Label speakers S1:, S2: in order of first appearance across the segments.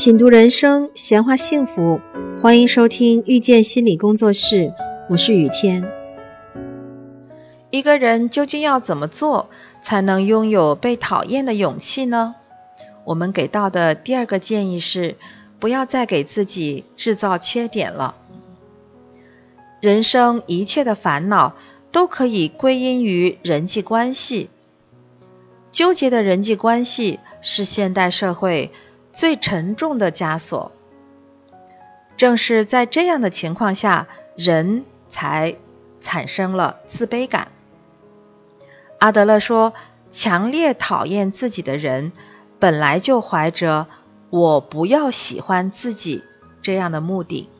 S1: 品读人生，闲话幸福，欢迎收听遇见心理工作室，我是雨天。
S2: 一个人究竟要怎么做才能拥有被讨厌的勇气呢？我们给到的第二个建议是，不要再给自己制造缺点了。人生一切的烦恼都可以归因于人际关系，纠结的人际关系是现代社会。最沉重的枷锁，正是在这样的情况下，人才产生了自卑感。阿德勒说，强烈讨厌自己的人，本来就怀着“我不要喜欢自己”这样的目的。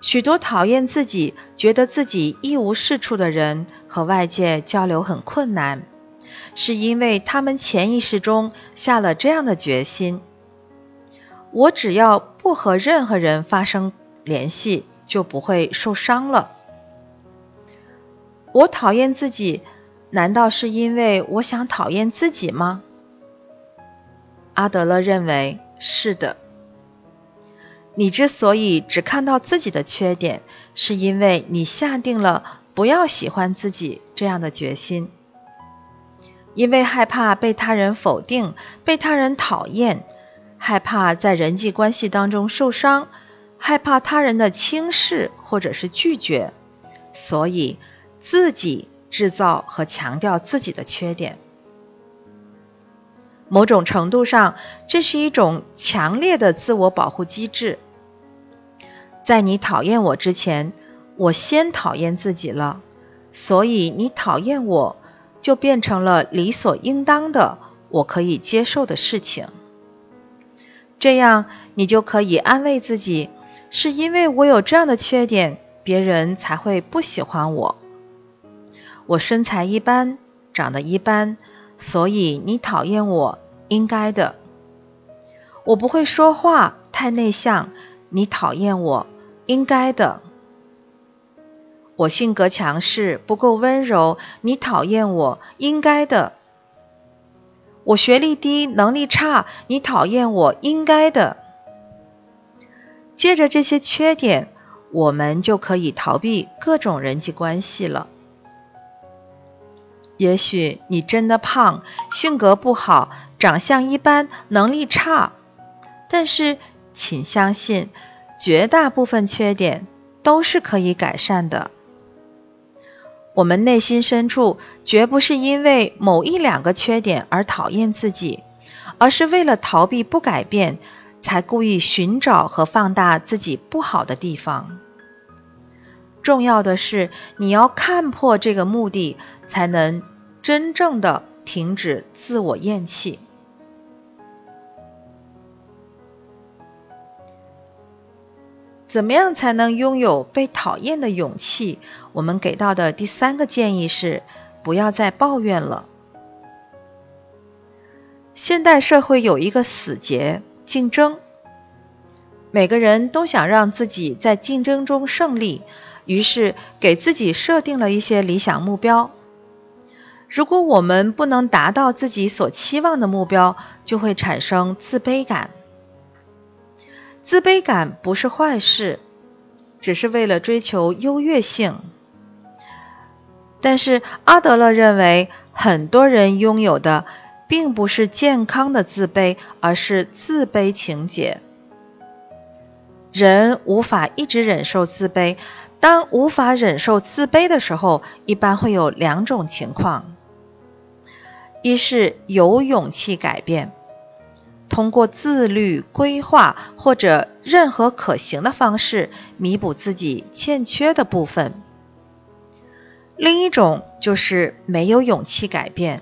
S2: 许多讨厌自己、觉得自己一无是处的人，和外界交流很困难。是因为他们潜意识中下了这样的决心：我只要不和任何人发生联系，就不会受伤了。我讨厌自己，难道是因为我想讨厌自己吗？阿德勒认为是的。你之所以只看到自己的缺点，是因为你下定了不要喜欢自己这样的决心。因为害怕被他人否定、被他人讨厌，害怕在人际关系当中受伤，害怕他人的轻视或者是拒绝，所以自己制造和强调自己的缺点。某种程度上，这是一种强烈的自我保护机制。在你讨厌我之前，我先讨厌自己了，所以你讨厌我。就变成了理所应当的，我可以接受的事情。这样，你就可以安慰自己，是因为我有这样的缺点，别人才会不喜欢我。我身材一般，长得一般，所以你讨厌我，应该的。我不会说话，太内向，你讨厌我，应该的。我性格强势，不够温柔，你讨厌我，应该的。我学历低，能力差，你讨厌我，应该的。借着这些缺点，我们就可以逃避各种人际关系了。也许你真的胖，性格不好，长相一般，能力差，但是请相信，绝大部分缺点都是可以改善的。我们内心深处绝不是因为某一两个缺点而讨厌自己，而是为了逃避不改变，才故意寻找和放大自己不好的地方。重要的是，你要看破这个目的，才能真正的停止自我厌弃。怎么样才能拥有被讨厌的勇气？我们给到的第三个建议是：不要再抱怨了。现代社会有一个死结——竞争。每个人都想让自己在竞争中胜利，于是给自己设定了一些理想目标。如果我们不能达到自己所期望的目标，就会产生自卑感。自卑感不是坏事，只是为了追求优越性。但是阿德勒认为，很多人拥有的并不是健康的自卑，而是自卑情结。人无法一直忍受自卑，当无法忍受自卑的时候，一般会有两种情况：一是有勇气改变。通过自律、规划或者任何可行的方式弥补自己欠缺的部分。另一种就是没有勇气改变，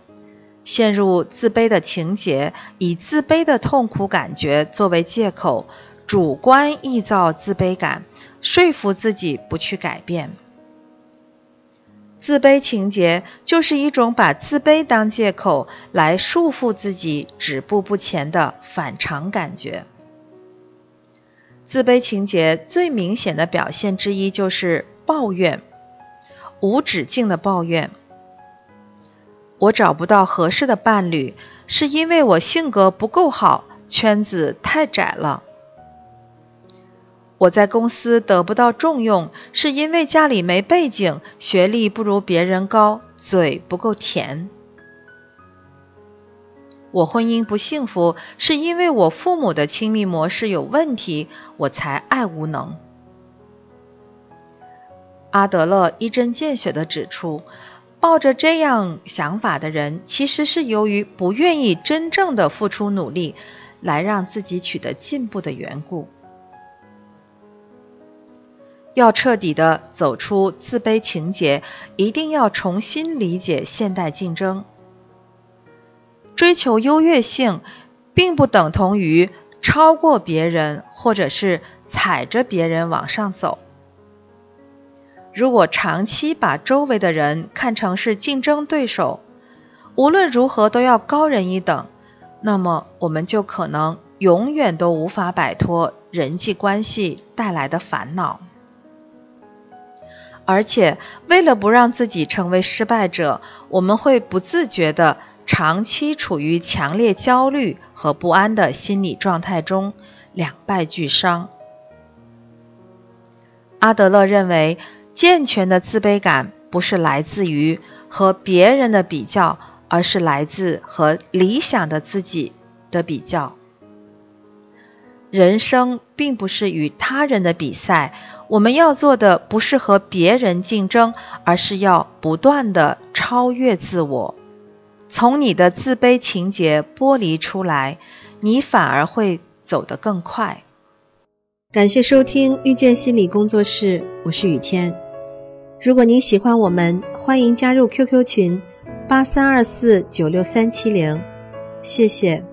S2: 陷入自卑的情节，以自卑的痛苦感觉作为借口，主观臆造自卑感，说服自己不去改变。自卑情节就是一种把自卑当借口来束缚自己止步不前的反常感觉。自卑情节最明显的表现之一就是抱怨，无止境的抱怨。我找不到合适的伴侣，是因为我性格不够好，圈子太窄了。我在公司得不到重用，是因为家里没背景，学历不如别人高，嘴不够甜。我婚姻不幸福，是因为我父母的亲密模式有问题，我才爱无能。阿德勒一针见血地指出，抱着这样想法的人，其实是由于不愿意真正的付出努力，来让自己取得进步的缘故。要彻底的走出自卑情结，一定要重新理解现代竞争。追求优越性，并不等同于超过别人，或者是踩着别人往上走。如果长期把周围的人看成是竞争对手，无论如何都要高人一等，那么我们就可能永远都无法摆脱人际关系带来的烦恼。而且，为了不让自己成为失败者，我们会不自觉的。长期处于强烈焦虑和不安的心理状态中，两败俱伤。阿德勒认为，健全的自卑感不是来自于和别人的比较，而是来自和理想的自己的比较。人生并不是与他人的比赛，我们要做的不是和别人竞争，而是要不断的超越自我。从你的自卑情节剥离出来，你反而会走得更快。
S1: 感谢收听遇见心理工作室，我是雨天。如果您喜欢我们，欢迎加入 QQ 群八三二四九六三七零，谢谢。